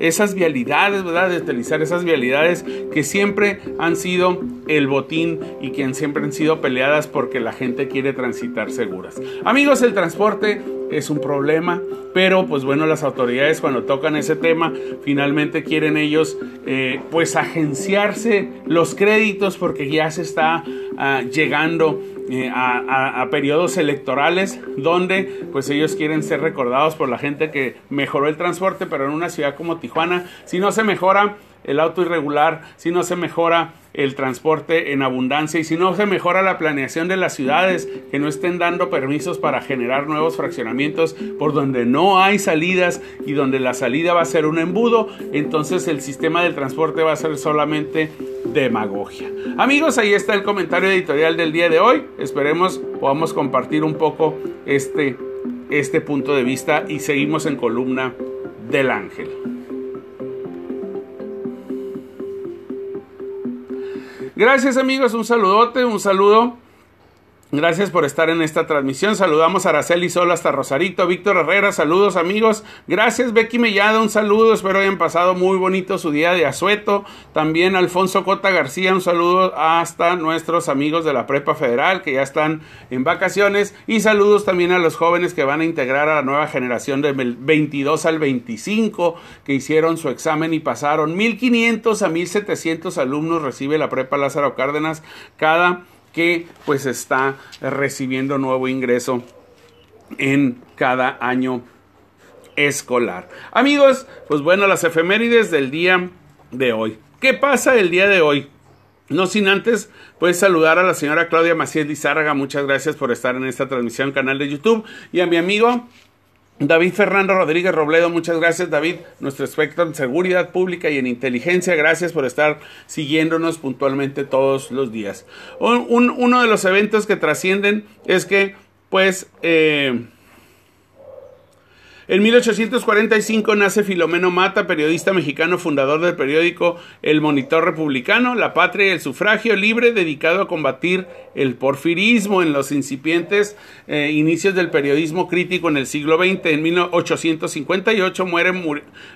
esas vialidades, ¿verdad? De utilizar esas vialidades que siempre han sido el botín y que siempre han sido peleadas porque la gente quiere transitar seguras. Amigos, el transporte es un problema, pero pues bueno, las autoridades cuando tocan ese tema, finalmente quieren ellos eh, pues agenciarse los créditos porque ya se está ah, llegando eh, a, a, periodos electorales donde pues ellos quieren ser recordados por la gente que mejoró el transporte, pero en una ciudad como Tijuana, si no se mejora el auto irregular, si no se mejora el transporte en abundancia y si no se mejora la planeación de las ciudades, que no estén dando permisos para generar nuevos fraccionamientos por donde no hay salidas y donde la salida va a ser un embudo, entonces el sistema del transporte va a ser solamente demagogia. Amigos, ahí está el comentario editorial del día de hoy. Esperemos podamos compartir un poco este, este punto de vista y seguimos en columna del ángel. Gracias amigos, un saludote, un saludo. Gracias por estar en esta transmisión. Saludamos a Araceli Sol hasta Rosarito. Víctor Herrera, saludos amigos. Gracias Becky Mellada, un saludo. Espero hayan pasado muy bonito su día de asueto. También Alfonso Cota García, un saludo hasta nuestros amigos de la Prepa Federal que ya están en vacaciones. Y saludos también a los jóvenes que van a integrar a la nueva generación del 22 al 25 que hicieron su examen y pasaron. 1500 a 1700 alumnos recibe la Prepa Lázaro Cárdenas cada que pues está recibiendo nuevo ingreso en cada año escolar. Amigos, pues bueno, las efemérides del día de hoy. ¿Qué pasa el día de hoy? No sin antes, pues saludar a la señora Claudia Macías Lizárraga. Muchas gracias por estar en esta transmisión, canal de YouTube. Y a mi amigo David Fernando Rodríguez Robledo, muchas gracias David, nuestro experto en seguridad pública y en inteligencia, gracias por estar siguiéndonos puntualmente todos los días. uno de los eventos que trascienden es que, pues, eh, en 1845 nace Filomeno Mata, periodista mexicano fundador del periódico El Monitor Republicano, La Patria y el Sufragio Libre, dedicado a combatir el porfirismo en los incipientes eh, inicios del periodismo crítico en el siglo XX. En 1858 muere,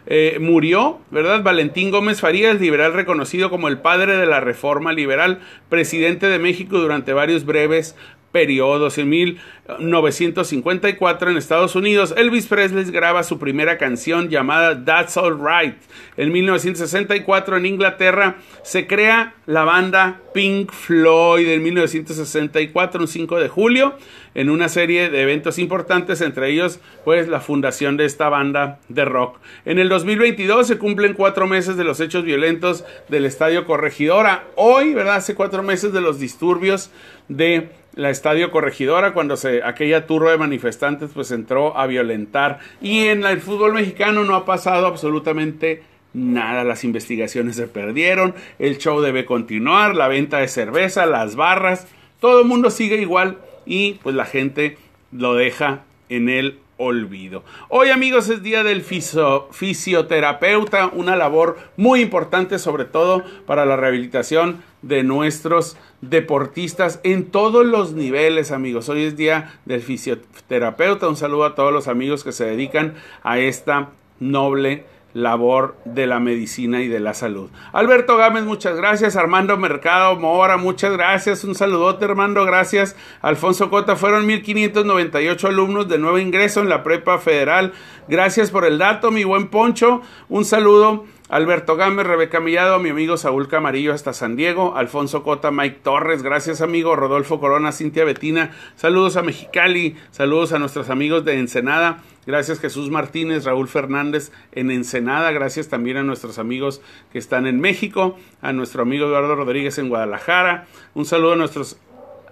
eh, murió, ¿verdad? Valentín Gómez Farías, liberal reconocido como el padre de la reforma liberal, presidente de México durante varios breves periodos. En 1954 en Estados Unidos, Elvis Presley graba su primera canción llamada That's All Right. En 1964 en Inglaterra se crea la banda Pink Floyd. En 1964, un 5 de julio, en una serie de eventos importantes, entre ellos pues la fundación de esta banda de rock. En el 2022 se cumplen cuatro meses de los hechos violentos del Estadio Corregidora. Hoy, ¿verdad? Hace cuatro meses de los disturbios de la Estadio Corregidora cuando se aquella turba de manifestantes pues entró a violentar y en el fútbol mexicano no ha pasado absolutamente nada, las investigaciones se perdieron, el show debe continuar, la venta de cerveza, las barras, todo el mundo sigue igual y pues la gente lo deja en el olvido. Hoy amigos es día del fisioterapeuta, una labor muy importante sobre todo para la rehabilitación de nuestros deportistas en todos los niveles amigos. Hoy es día del fisioterapeuta, un saludo a todos los amigos que se dedican a esta noble labor de la medicina y de la salud. Alberto Gámez, muchas gracias. Armando Mercado Mora, muchas gracias. Un saludote, Armando, gracias. Alfonso Cota, fueron 1598 alumnos de nuevo ingreso en la prepa federal. Gracias por el dato, mi buen Poncho. Un saludo. Alberto Gámez, Rebeca Millado, mi amigo Saúl Camarillo hasta San Diego, Alfonso Cota, Mike Torres, gracias amigo, Rodolfo Corona, Cintia Betina, saludos a Mexicali, saludos a nuestros amigos de Ensenada, Gracias Jesús Martínez, Raúl Fernández en Ensenada. Gracias también a nuestros amigos que están en México, a nuestro amigo Eduardo Rodríguez en Guadalajara. Un saludo a nuestros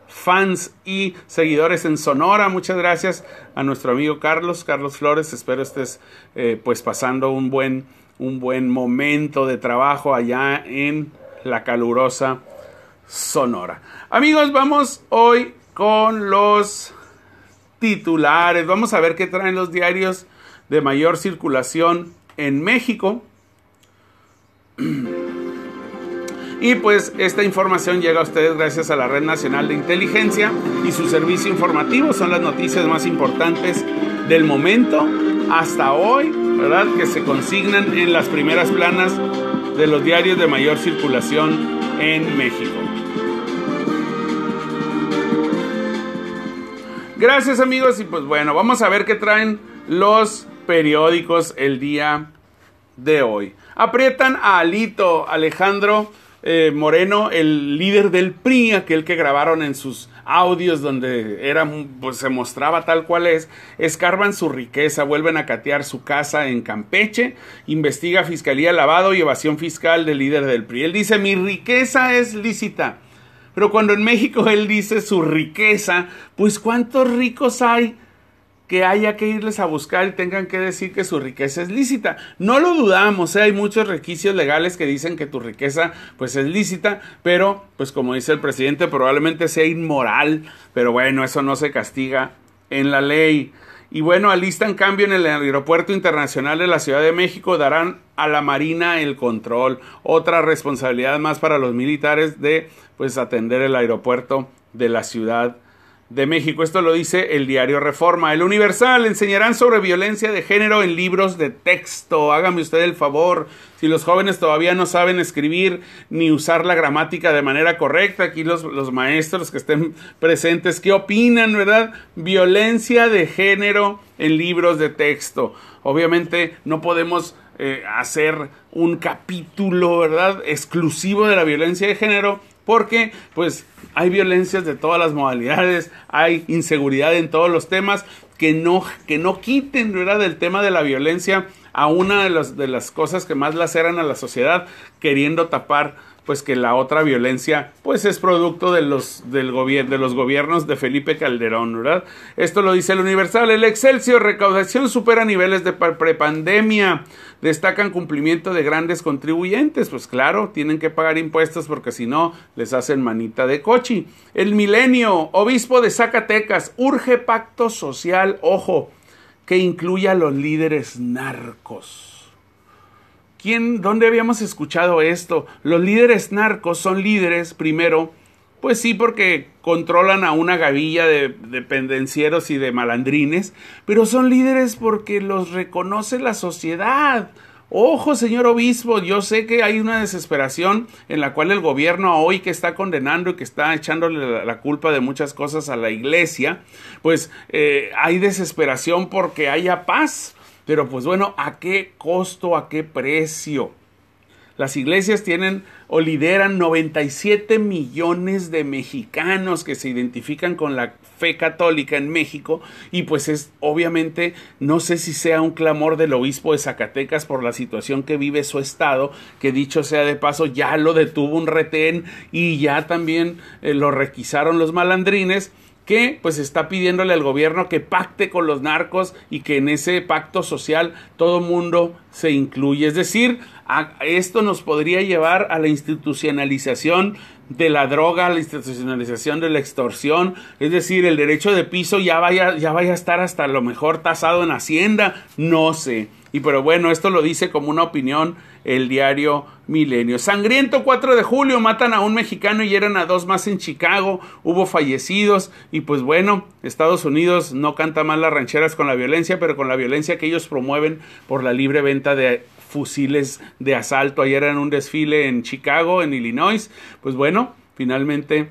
fans y seguidores en Sonora. Muchas gracias a nuestro amigo Carlos, Carlos Flores. Espero estés eh, pues pasando un buen, un buen momento de trabajo allá en la calurosa Sonora. Amigos, vamos hoy con los titulares. Vamos a ver qué traen los diarios de mayor circulación en México. Y pues esta información llega a ustedes gracias a la Red Nacional de Inteligencia y su servicio informativo. Son las noticias más importantes del momento hasta hoy ¿verdad? Que se consignan en las primeras planas de los diarios de mayor circulación en México. Gracias amigos y pues bueno, vamos a ver qué traen los periódicos el día de hoy. Aprietan a Alito Alejandro eh, Moreno, el líder del PRI, aquel que grabaron en sus audios donde era, pues, se mostraba tal cual es, escarban su riqueza, vuelven a catear su casa en Campeche, investiga fiscalía lavado y evasión fiscal del líder del PRI. Él dice, mi riqueza es lícita. Pero cuando en México él dice su riqueza, pues ¿cuántos ricos hay? Que haya que irles a buscar y tengan que decir que su riqueza es lícita. No lo dudamos, ¿eh? hay muchos requisitos legales que dicen que tu riqueza pues es lícita, pero pues como dice el presidente probablemente sea inmoral, pero bueno, eso no se castiga en la ley. Y bueno, alistan cambio en el aeropuerto internacional de la Ciudad de México, darán a la Marina el control. Otra responsabilidad más para los militares de pues atender el aeropuerto de la Ciudad de México. Esto lo dice el diario Reforma. El Universal enseñarán sobre violencia de género en libros de texto. Hágame usted el favor. Si los jóvenes todavía no saben escribir ni usar la gramática de manera correcta, aquí los, los maestros que estén presentes, ¿qué opinan, verdad? Violencia de género en libros de texto. Obviamente no podemos eh, hacer un capítulo, ¿verdad? Exclusivo de la violencia de género porque pues hay violencias de todas las modalidades, hay inseguridad en todos los temas que no, que no quiten del tema de la violencia a una de las, de las cosas que más laceran a la sociedad, queriendo tapar pues que la otra violencia pues es producto de los del gobierno de los gobiernos de Felipe Calderón, ¿verdad? Esto lo dice el Universal, el Excelsior recaudación supera niveles de prepandemia, destacan cumplimiento de grandes contribuyentes, pues claro, tienen que pagar impuestos porque si no les hacen manita de cochi. El Milenio, obispo de Zacatecas, urge pacto social, ojo, que incluya a los líderes narcos. ¿Quién, ¿Dónde habíamos escuchado esto? Los líderes narcos son líderes, primero, pues sí, porque controlan a una gavilla de, dependencieros y de malandrines, pero son líderes porque los reconoce la sociedad. Ojo, señor obispo, yo sé que hay una desesperación en la cual el gobierno hoy que está condenando y que está echándole la, culpa de muchas cosas a la iglesia, pues eh, hay desesperación porque haya paz. Pero pues bueno, ¿a qué costo, a qué precio? Las iglesias tienen o lideran 97 millones de mexicanos que se identifican con la fe católica en México y pues es obviamente no sé si sea un clamor del obispo de Zacatecas por la situación que vive su estado, que dicho sea de paso ya lo detuvo un retén y ya también eh, lo requisaron los malandrines que pues está pidiéndole al gobierno que pacte con los narcos y que en ese pacto social todo mundo se incluye. Es decir, esto nos podría llevar a la institucionalización de la droga, a la institucionalización de la extorsión, es decir, el derecho de piso ya vaya, ya vaya a estar hasta lo mejor tasado en Hacienda, no sé. Y pero bueno, esto lo dice como una opinión el diario Milenio. Sangriento 4 de julio, matan a un mexicano y eran a dos más en Chicago, hubo fallecidos y pues bueno, Estados Unidos no canta mal las rancheras con la violencia, pero con la violencia que ellos promueven por la libre venta de fusiles de asalto. Ayer en un desfile en Chicago, en Illinois, pues bueno, finalmente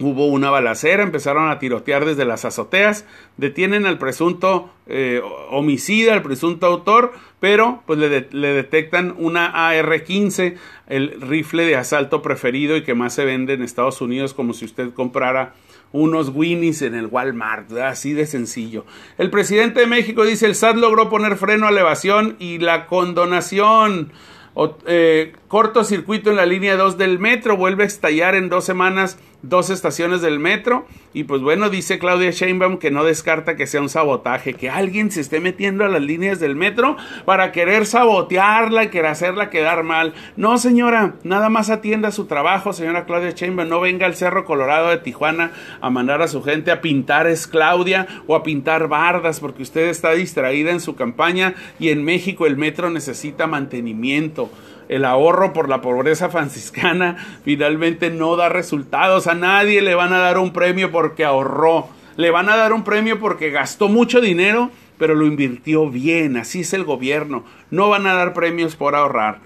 Hubo una balacera, empezaron a tirotear desde las azoteas, detienen al presunto eh, homicida, al presunto autor, pero pues le, le detectan una AR-15, el rifle de asalto preferido y que más se vende en Estados Unidos como si usted comprara unos Winnies en el Walmart, así de sencillo. El presidente de México dice el SAT logró poner freno a la evasión y la condonación. Eh, cortocircuito en la línea 2 del metro, vuelve a estallar en dos semanas dos estaciones del metro. Y pues bueno, dice Claudia Sheinbaum que no descarta que sea un sabotaje, que alguien se esté metiendo a las líneas del metro para querer sabotearla y querer hacerla quedar mal. No, señora, nada más atienda su trabajo, señora Claudia Sheinbaum, no venga al Cerro Colorado de Tijuana a mandar a su gente a pintar es Claudia o a pintar bardas porque usted está distraída en su campaña y en México el metro necesita mantenimiento el ahorro por la pobreza franciscana finalmente no da resultados. A nadie le van a dar un premio porque ahorró. Le van a dar un premio porque gastó mucho dinero, pero lo invirtió bien, así es el gobierno, no van a dar premios por ahorrar.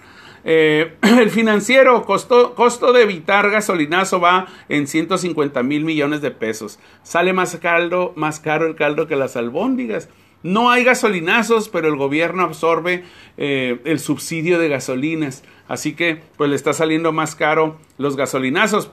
Eh, el financiero, costo, costo de evitar gasolinazo va en 150 mil millones de pesos. Sale más, caldo, más caro el caldo que las albóndigas. No hay gasolinazos, pero el gobierno absorbe eh, el subsidio de gasolinas. Así que pues le está saliendo más caro los gasolinazos,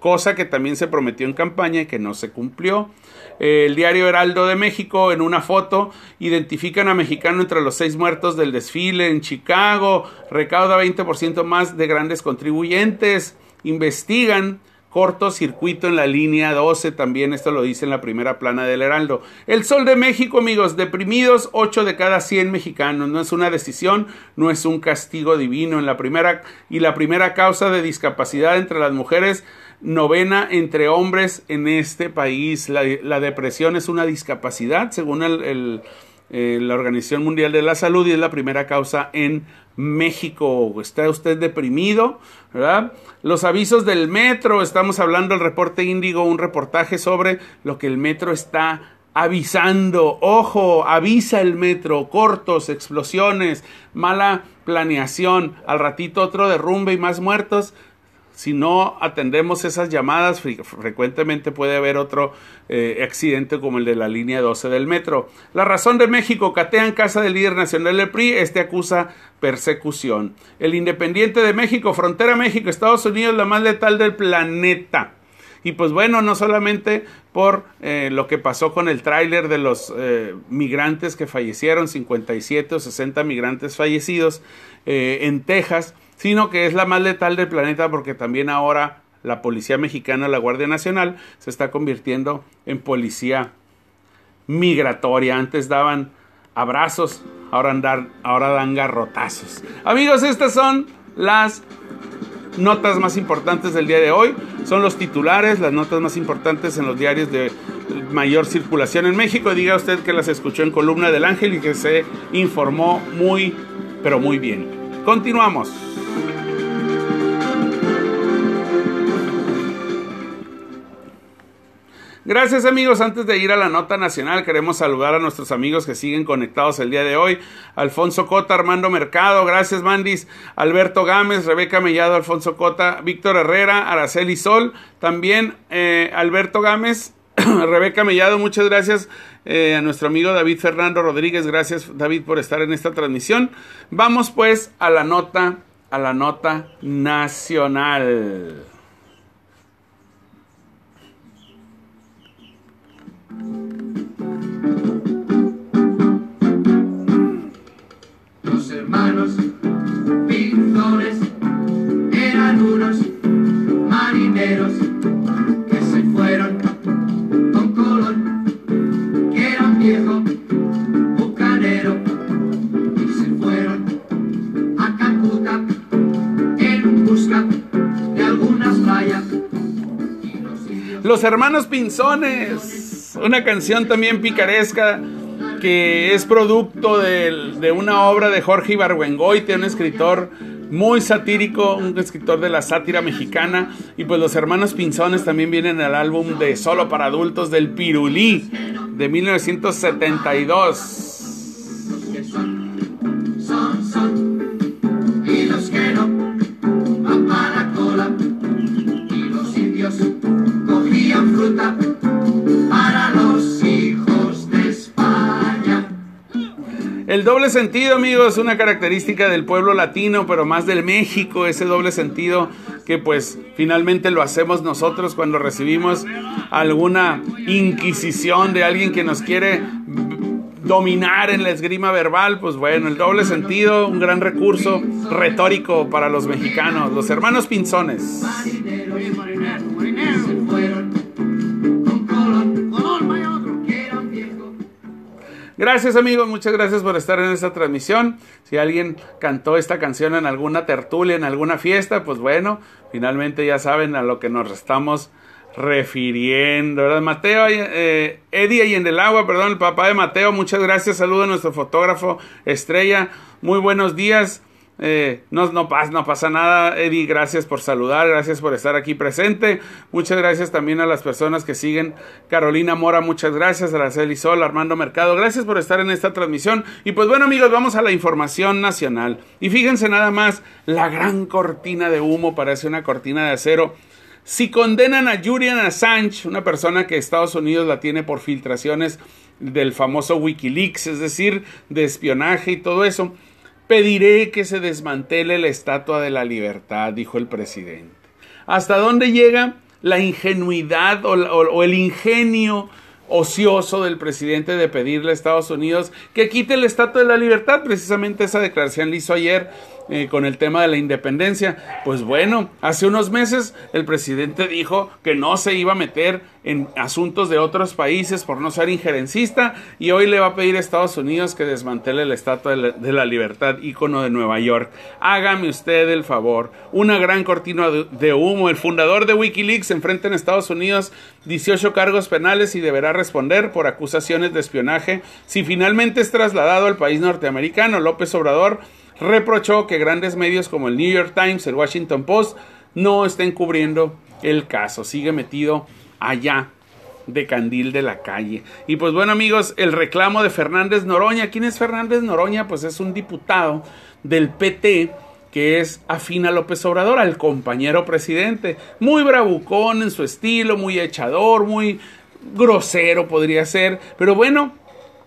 cosa que también se prometió en campaña y que no se cumplió. el diario Heraldo de México en una foto identifican a mexicano entre los seis muertos del desfile en Chicago, recauda 20% más de grandes contribuyentes, investigan cortocircuito en la línea 12, también esto lo dice en la primera plana del Heraldo. El Sol de México, amigos, deprimidos 8 de cada 100 mexicanos, no es una decisión, no es un castigo divino en la primera y la primera causa de discapacidad entre las mujeres novena entre hombres en este país. La, depresión es una discapacidad, según el, eh, la Organización Mundial de la Salud, y es la primera causa en México. ¿Está usted deprimido? ¿Verdad? Los avisos del metro, estamos hablando del reporte índigo, un reportaje sobre lo que el metro está avisando. Ojo, avisa el metro, cortos, explosiones, mala planeación, al ratito otro derrumbe y más muertos si no atendemos esas llamadas, frecuentemente puede haber otro eh, accidente como el de la línea 12 del metro. La razón de México catea en casa del líder nacional del PRI, este acusa persecución. El Independiente de México, frontera México, Estados Unidos, la más letal del planeta. Y pues bueno, no solamente por eh, lo que pasó con el tráiler de los eh, migrantes que fallecieron, 57 o 60 migrantes fallecidos en Texas, sino que es la más letal del planeta porque también ahora la Policía Mexicana, la Guardia Nacional, se está convirtiendo en policía migratoria. Antes daban abrazos, ahora, ahora dan garrotazos. Amigos, estas son las notas más importantes del día de hoy. Son los titulares, las notas más importantes en los diarios de mayor circulación en México. Diga usted que las escuchó en Columna del Ángel y que se informó muy, pero muy bien. Continuamos. Gracias amigos, antes de ir a la nota nacional queremos saludar a nuestros amigos que siguen conectados el día de hoy. Alfonso Cota, Armando Mercado, gracias Mandis, Alberto Gámez, Rebeca Mellado, Alfonso Cota, Víctor Herrera, Araceli Sol, también eh, Alberto Gámez, Rebeca Mellado, muchas gracias eh, a nuestro amigo David Fernando Rodríguez, gracias David por estar en esta transmisión. Vamos pues a la nota, a la nota nacional. Los hermanos pintores eran unos marineros Los hermanos Pinzones una canción también picaresca que es producto de, una obra de Jorge Ibargüengoite, un escritor muy satírico, un escritor de la sátira mexicana. Y pues los hermanos Pinzones también vienen al álbum de Solo para Adultos del Pirulí de 1972. Doble sentido, amigos, es una característica del pueblo latino, pero más del México, ese doble sentido que pues finalmente lo hacemos nosotros cuando recibimos alguna inquisición de alguien que nos quiere dominar en la esgrima verbal, pues bueno, el doble sentido, un gran recurso retórico para los mexicanos, los hermanos pinzones. Gracias amigos, muchas gracias por estar en esta transmisión. Si alguien cantó esta canción en alguna tertulia, en alguna fiesta, pues bueno, finalmente ya saben a lo que nos estamos refiriendo. Mateo, eh, Eddie y en el agua, perdón, el papá de Mateo, muchas gracias, saludo a nuestro fotógrafo Estrella, muy buenos días. Eh, no, no, no pasa nada, Eddie. Gracias por saludar, gracias por estar aquí presente. Muchas gracias también a las personas que siguen. Carolina Mora, muchas gracias. Araceli Sol, Armando Mercado, gracias por estar en esta transmisión. Y pues bueno, amigos, vamos a la información nacional. Y fíjense nada más, la gran cortina de humo parece una cortina de acero. Si condenan a Julian Assange, una persona que Estados Unidos la tiene por filtraciones del famoso Wikileaks, es decir, de espionaje y todo eso Pediré que se desmantele la Estatua de la Libertad, dijo el presidente. ¿Hasta dónde llega la ingenuidad o, el ingenio ocioso del presidente de pedirle a Estados Unidos que quite la Estatua de la Libertad? Precisamente esa declaración la hizo ayer eh, con el tema de la independencia. Pues bueno, hace unos meses el presidente dijo que no se iba a meter en asuntos de otros países por no ser injerencista y hoy le va a pedir a Estados Unidos que desmantele la Estatua de la, Libertad, ícono de Nueva York. Hágame usted el favor. Una gran cortina de, humo. El fundador de Wikileaks enfrenta en Estados Unidos 18 cargos penales y deberá responder por acusaciones de espionaje si finalmente es trasladado al país norteamericano. López Obrador reprochó que grandes medios como el New York Times, el Washington Post, no estén cubriendo el caso. Sigue metido allá de Candil de la calle. Y pues bueno amigos, el reclamo de Fernández Noroña. ¿Quién es Fernández Noroña? Pues es un diputado del PT que es afín a López Obrador, al compañero presidente. Muy bravucón en su estilo, muy echador, muy grosero podría ser. Pero bueno,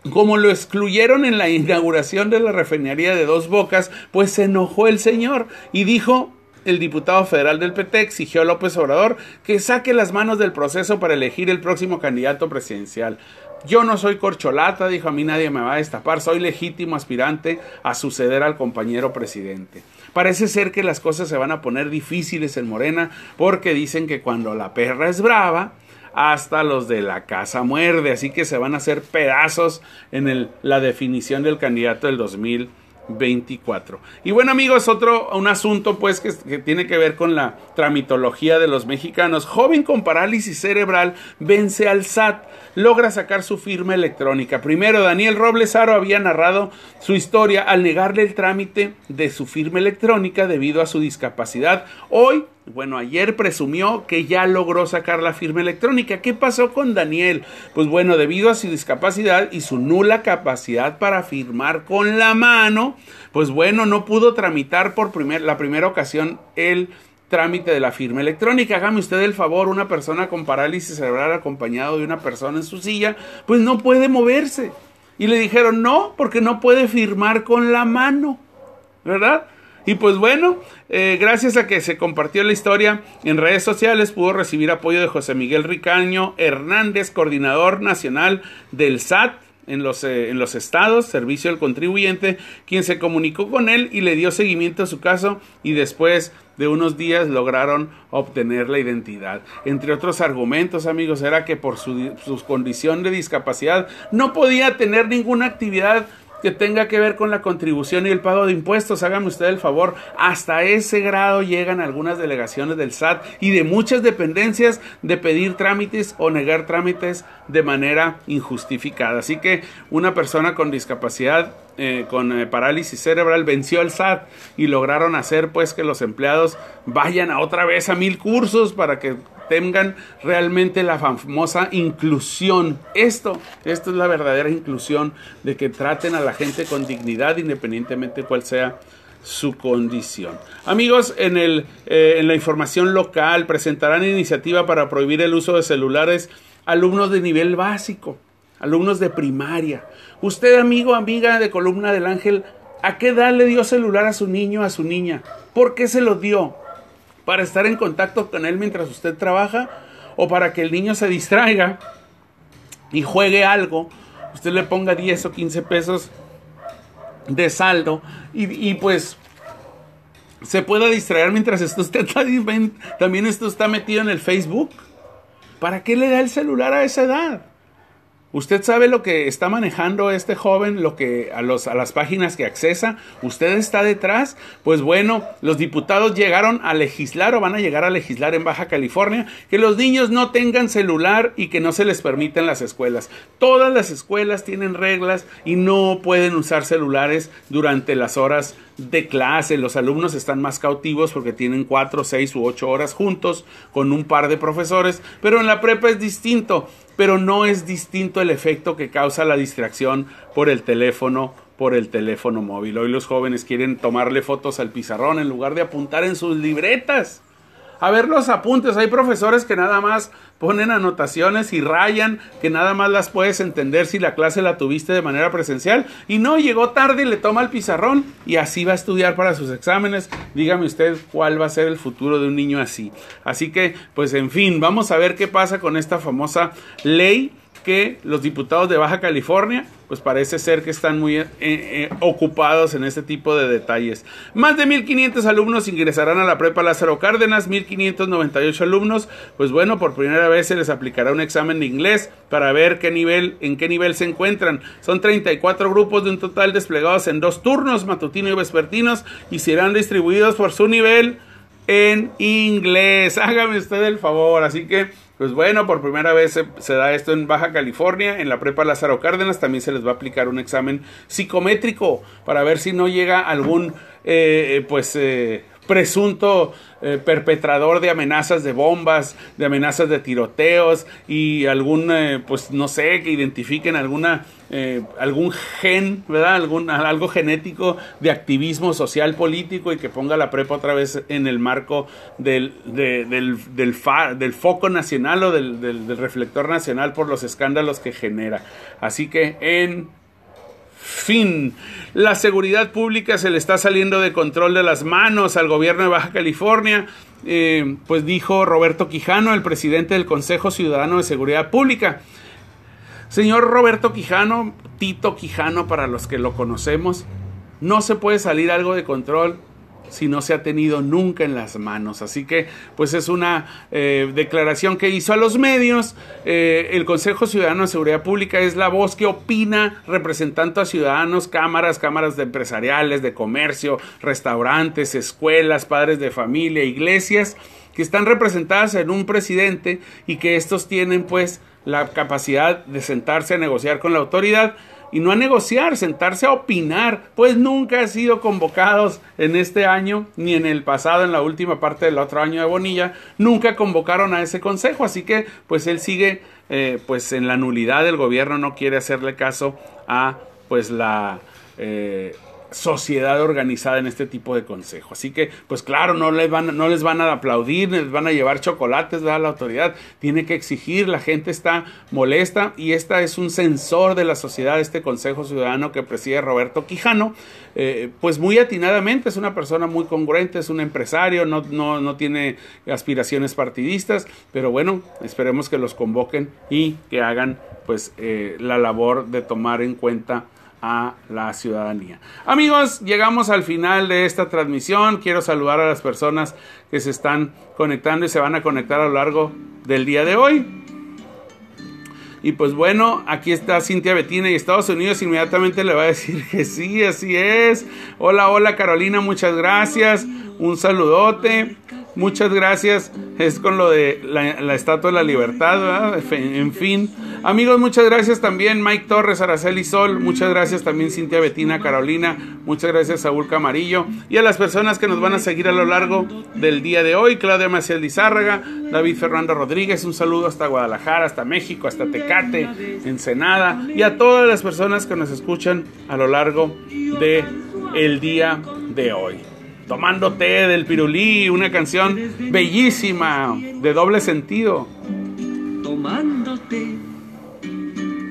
como lo excluyeron en la inauguración de la refinería de Dos Bocas, pues se enojó el señor y dijo el diputado federal del PT exigió a López Obrador que saque las manos del proceso para elegir el próximo candidato presidencial. Yo no soy corcholata, dijo a mí nadie me va a destapar, soy legítimo aspirante a suceder al compañero presidente. Parece ser que las cosas se van a poner difíciles en Morena porque dicen que cuando la perra es brava, hasta los de la casa muerde, así que se van a hacer pedazos en el, la definición del candidato del 2024. Y bueno amigos, otro un asunto pues que, tiene que ver con la tramitología de los mexicanos. Joven con parálisis cerebral vence al SAT logra sacar su firma electrónica. Primero, Daniel Robles Aro había narrado su historia al negarle el trámite de su firma electrónica debido a su discapacidad. Hoy bueno, ayer presumió que ya logró sacar la firma electrónica. ¿Qué pasó con Daniel? Pues bueno, debido a su discapacidad y su nula capacidad para firmar con la mano, pues bueno, no pudo tramitar por primer, la primera ocasión el trámite de la firma electrónica. Hágame usted el favor, una persona con parálisis cerebral acompañado de una persona en su silla, pues no puede moverse. Y le dijeron, no, porque no puede firmar con la mano, ¿verdad? Y pues bueno, eh, gracias a que se compartió la historia en redes sociales, pudo recibir apoyo de José Miguel Ricaño Hernández, coordinador nacional del SAT en los, eh, en los estados, servicio al contribuyente, quien se comunicó con él y le dio seguimiento a su caso y después de unos días lograron obtener la identidad. Entre otros argumentos, amigos, era que por su, su condición de discapacidad no podía tener ninguna actividad que tenga que ver con la contribución y el pago de impuestos. Hágame usted el favor. Hasta ese grado llegan algunas delegaciones del SAT y de muchas dependencias de pedir trámites o negar trámites de manera injustificada. Así que una persona con discapacidad eh, con eh, parálisis cerebral venció al SAT y lograron hacer pues que los empleados vayan a otra vez a mil cursos para que tengan realmente la famosa inclusión. Esto, esto es la verdadera inclusión de que traten a la gente con dignidad independientemente cuál sea su condición. Amigos, en, el, eh, en la información local presentarán iniciativa para prohibir el uso de celulares alumnos de nivel básico, alumnos de primaria. Usted, amigo, amiga de Columna del Ángel, ¿a qué edad le dio celular a su niño, a su niña? ¿Por qué se lo dio? Para estar en contacto con él mientras usted trabaja o para que el niño se distraiga y juegue algo, usted le ponga 10 o 15 pesos de saldo y, pues se pueda distraer mientras usted también esto está metido en el Facebook. ¿Para qué le da el celular a esa edad? ¿Usted sabe lo que está manejando este joven, lo que a, los, a las páginas que accesa? ¿Usted está detrás? Pues bueno, los diputados llegaron a legislar o van a llegar a legislar en Baja California que los niños no tengan celular y que no se les permita en las escuelas. Todas las escuelas tienen reglas y no pueden usar celulares durante las horas de clase. Los alumnos están más cautivos porque tienen cuatro, seis u ocho horas juntos con un par de profesores, pero en la prepa es distinto pero no es distinto el efecto que causa la distracción por el teléfono por el teléfono móvil. Hoy los jóvenes quieren tomarle fotos al pizarrón en lugar de apuntar en sus libretas a ver los apuntes. Hay profesores que nada más ponen anotaciones y rayan, que nada más las puedes entender si la clase la tuviste de manera presencial. Y no, llegó tarde y le toma el pizarrón y así va a estudiar para sus exámenes. Dígame usted cuál va a ser el futuro de un niño así. Así que, pues en fin, vamos a ver qué pasa con esta famosa ley que los diputados de Baja California, pues parece ser que están muy eh, eh, ocupados en este tipo de detalles. Más de 1.500 alumnos ingresarán a la prepa Lázaro Cárdenas, 1.598 alumnos, pues bueno, por primera vez se les aplicará un examen de inglés para ver qué nivel, en qué nivel se encuentran. Son 34 grupos de un total desplegados en dos turnos, matutino y vespertinos, y serán distribuidos por su nivel en inglés. Hágame usted el favor, así que pues bueno, por primera vez se, da esto en Baja California, en la prepa Lázaro Cárdenas también se les va a aplicar un examen psicométrico para ver si no llega algún eh, eh, pues eh, presunto eh, perpetrador de amenazas de bombas, de amenazas de tiroteos y algún, eh, pues no sé, que identifiquen alguna, eh, algún gen, ¿verdad? Algún, algo genético de activismo social político y que ponga la prepa otra vez en el marco del, del, del, foco nacional o del, del reflector nacional por los escándalos que genera. Así que en Fin. La seguridad pública se le está saliendo de control de las manos al gobierno de Baja California. Eh, pues dijo Roberto Quijano, el presidente del Consejo Ciudadano de Seguridad Pública. Señor Roberto Quijano, Tito Quijano para los que lo conocemos, no se puede salir algo de control si no se ha tenido nunca en las manos. Así que, pues es una eh, declaración que hizo a los medios. Eh, el Consejo Ciudadano de Seguridad Pública es la voz que opina representando a ciudadanos, cámaras, cámaras de empresariales, de comercio, restaurantes, escuelas, padres de familia, iglesias, que están representadas en un presidente y que estos tienen pues la capacidad de sentarse a negociar con la autoridad y no a negociar, sentarse a opinar, pues nunca han sido convocados en este año, ni en el pasado, en la última parte del otro año de Bonilla, nunca convocaron a ese consejo, así que pues él sigue eh, pues en la nulidad del gobierno, no quiere hacerle caso a pues la... Eh, sociedad organizada en este tipo de consejo. Así que, pues claro, no les van, no les van a aplaudir, les van a llevar chocolates a la autoridad. Tiene que exigir, la gente está molesta y esta es un sensor de la sociedad, este Consejo Ciudadano que preside Roberto Quijano. Eh, pues muy atinadamente, es una persona muy congruente, es un empresario, no, no, no tiene aspiraciones partidistas, pero bueno, esperemos que los convoquen y que hagan pues eh, la labor de tomar en cuenta a la ciudadanía. Amigos, llegamos al final de esta transmisión. Quiero saludar a las personas que se están conectando y se van a conectar a lo largo del día de hoy. Y pues bueno, aquí está Cintia Betina y Estados Unidos inmediatamente le va a decir que sí, así es. Hola, hola Carolina, muchas gracias. Un saludote. Muchas gracias. Es con lo de la, Estatua de la Libertad, En fin. Amigos, muchas gracias también. Mike Torres, Araceli Sol. Muchas gracias también Cintia Betina, Carolina. Muchas gracias Saúl Camarillo. Y a las personas que nos van a seguir a lo largo del día de hoy. Claudia Maciel Lizárraga, David Fernando Rodríguez. Un saludo hasta Guadalajara, hasta México, hasta Tecate, Ensenada. Y a todas las personas que nos escuchan a lo largo de el día de hoy. Tomando té del pirulí, una canción bellísima, de doble sentido. Tomándote,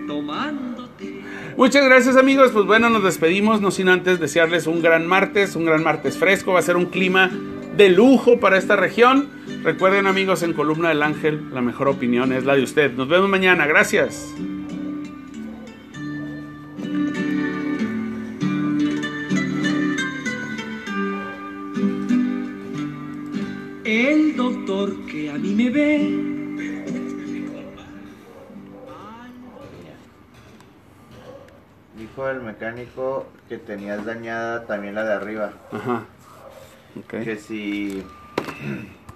tomándote. Muchas gracias amigos, pues bueno, nos despedimos, no sin antes desearles un gran martes, un gran martes fresco, va a ser un clima de lujo para esta región. Recuerden amigos, en Columna del Ángel, la mejor opinión es la de usted. Nos vemos mañana, gracias. El doctor que a mí me ve dijo el mecánico que tenías dañada también la de arriba. Ajá. Que si